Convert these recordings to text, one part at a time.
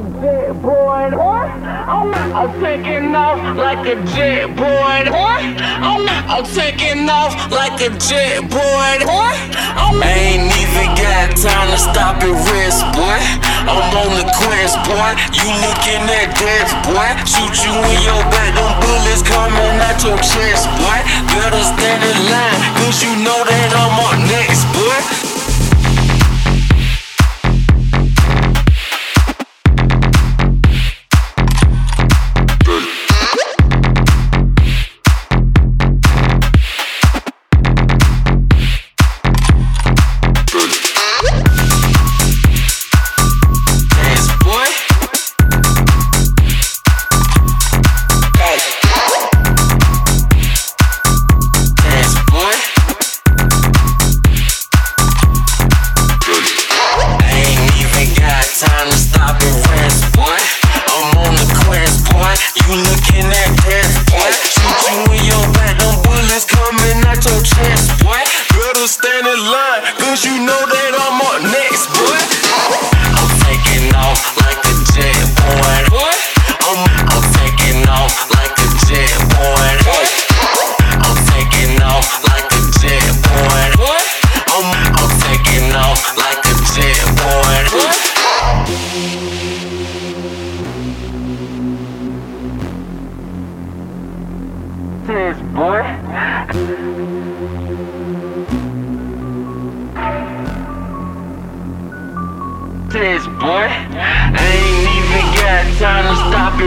jet boy. What? I'm, taking off like a jet boy. What? I'm, taking off like a jet boy. What? I ain't even got time to stop and rest, boy. I'm on the quest, boy. You looking at death, boy. Shoot you in your back, them bullets coming out your chest, boy. Better stand in line, cause you know that I'm up next, boy.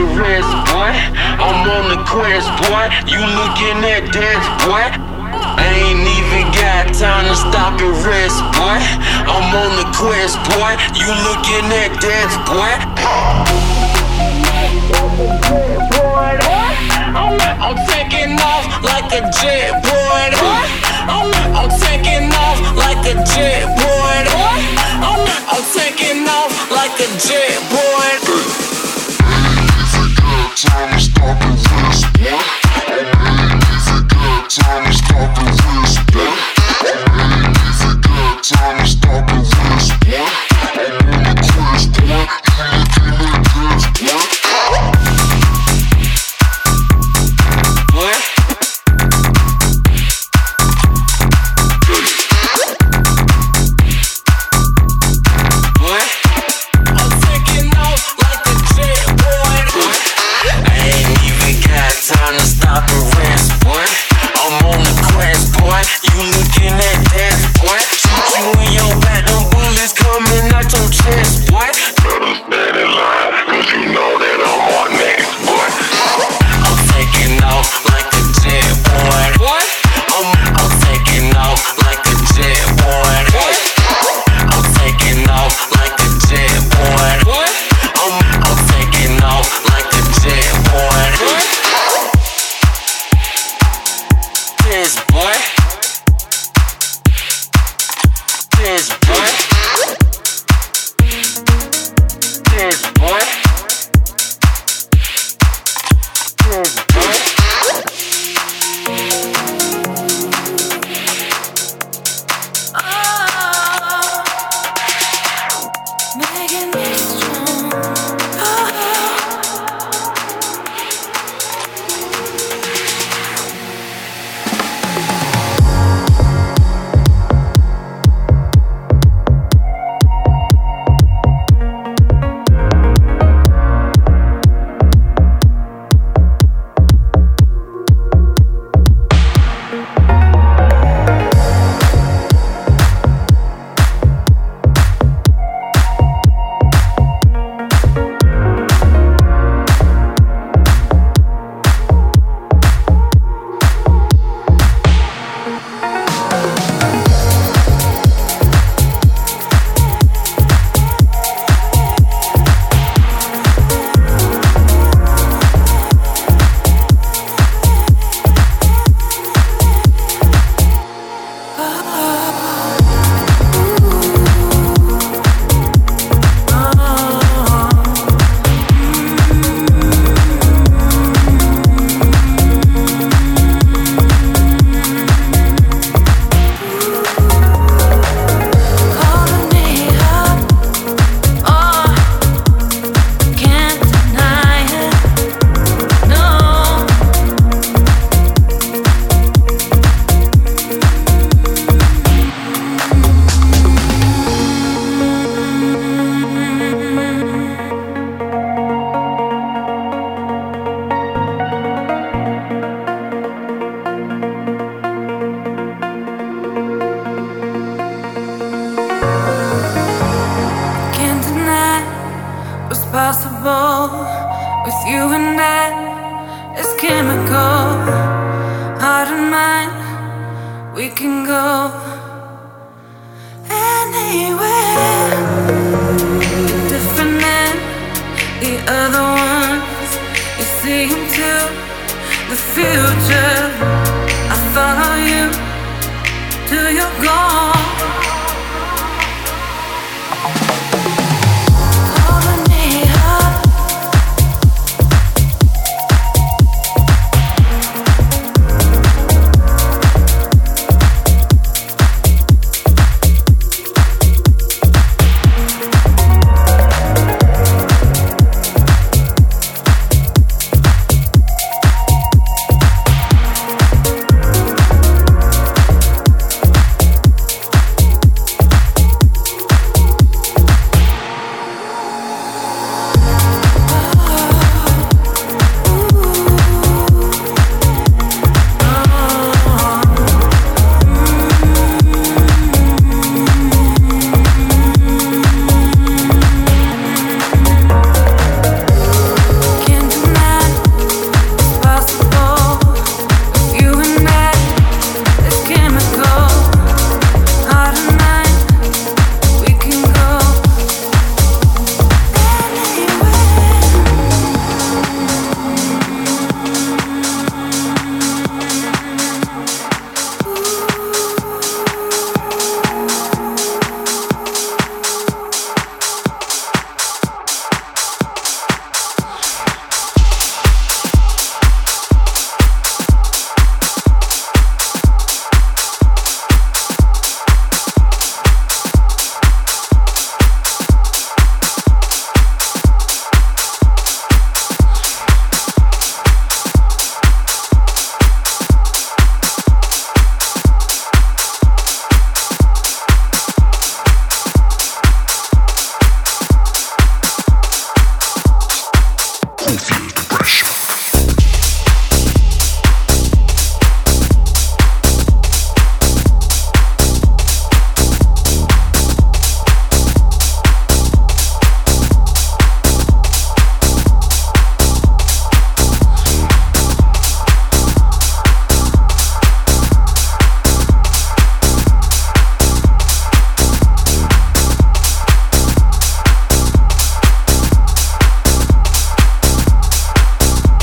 Stop rest, boy. I'm on the quest, boy. You looking at death, boy. I ain't even got time to stop and rest, boy. I'm on the quest, boy. You looking at death, boy. I'm, taking off like a jet boy. I'm, I'm taking off like a jet boy. I'm, I'm taking off like a jet boy. Time to stop and rest,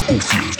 Confused.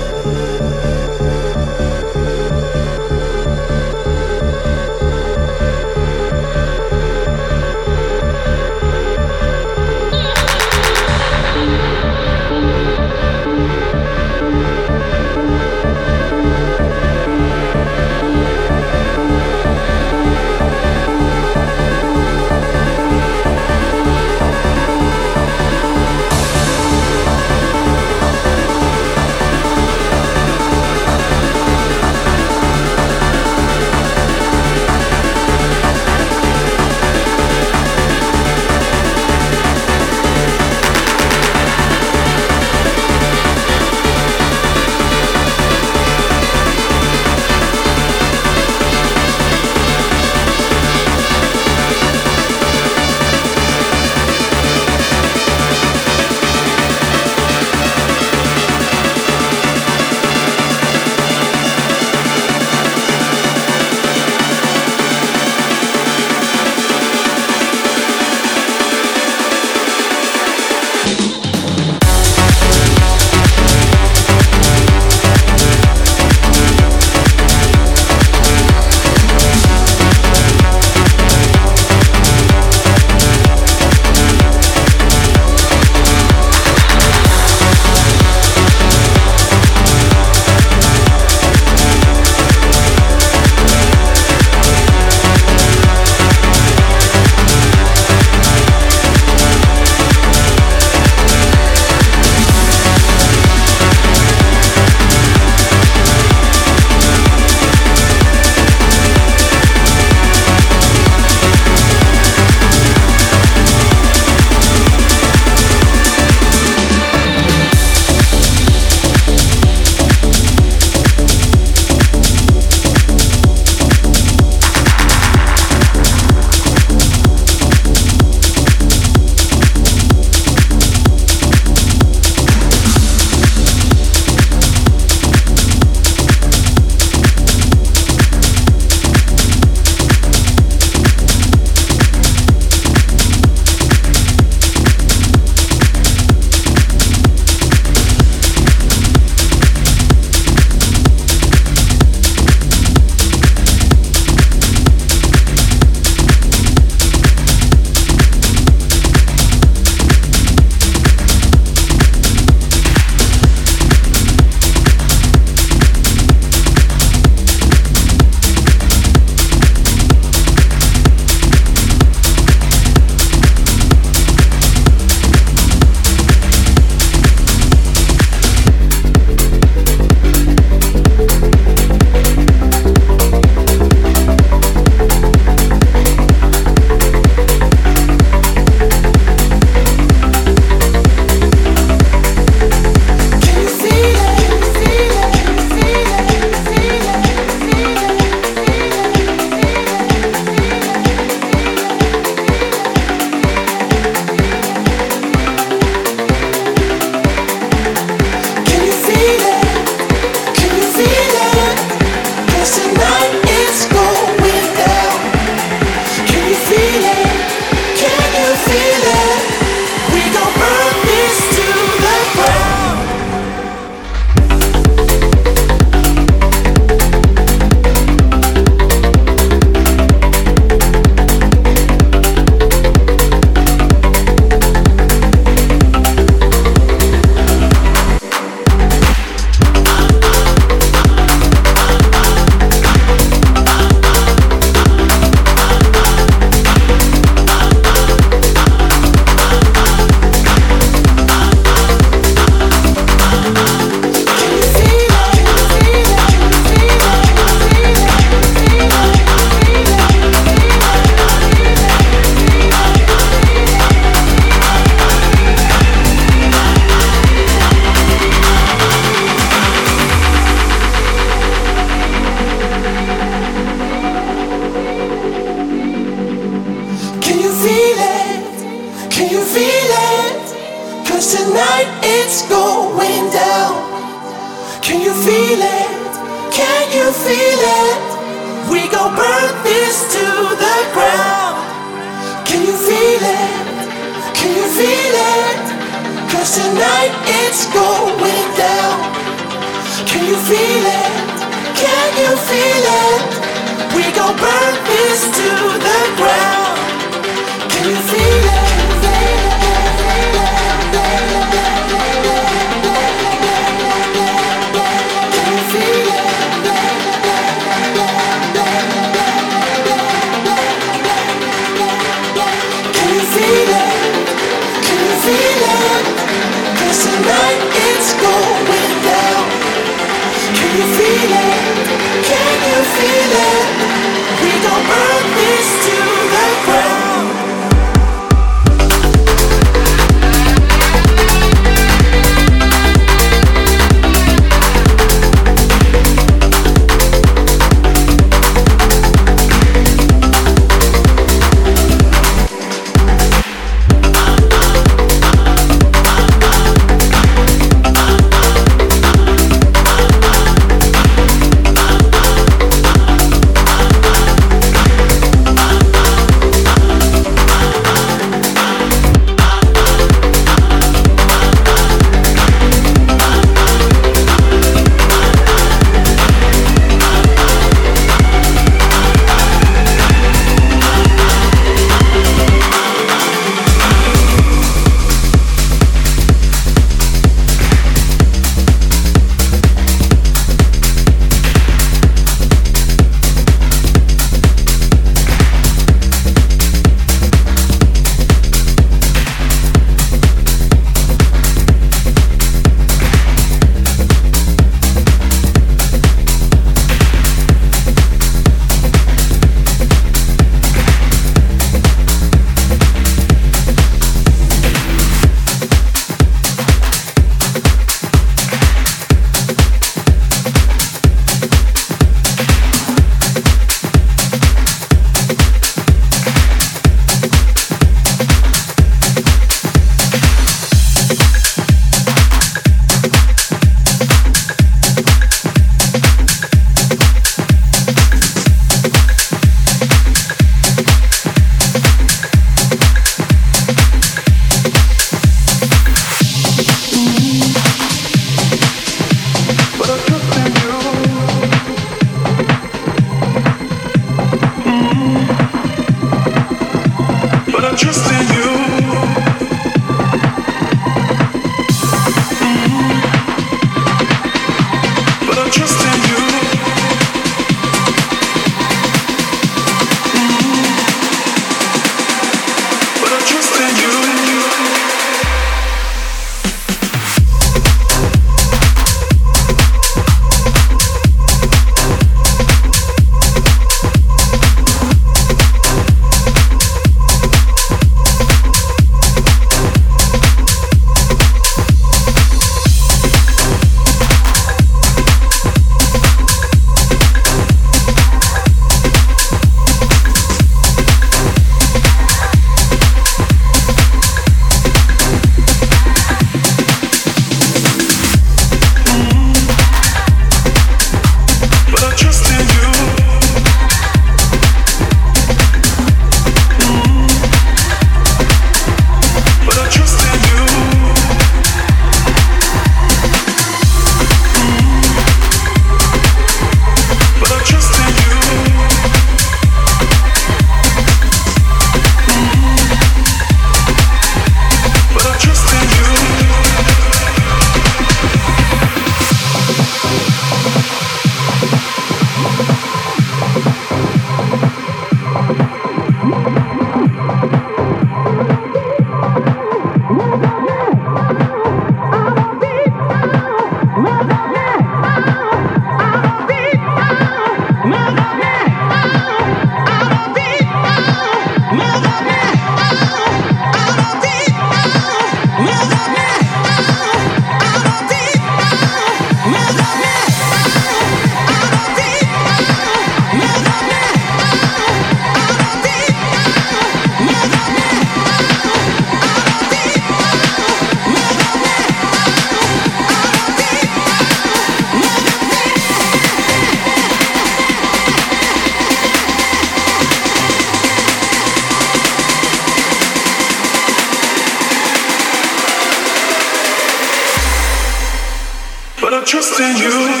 In you.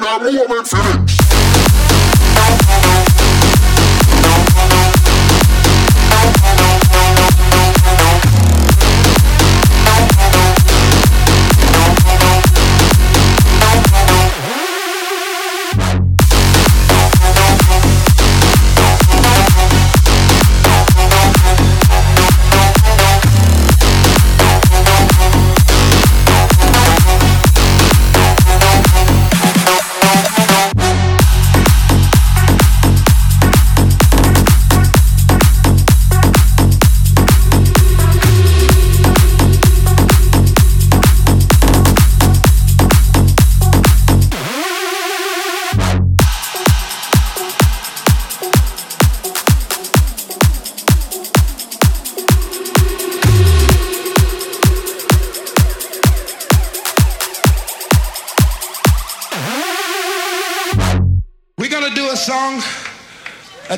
woman finish.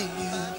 in you.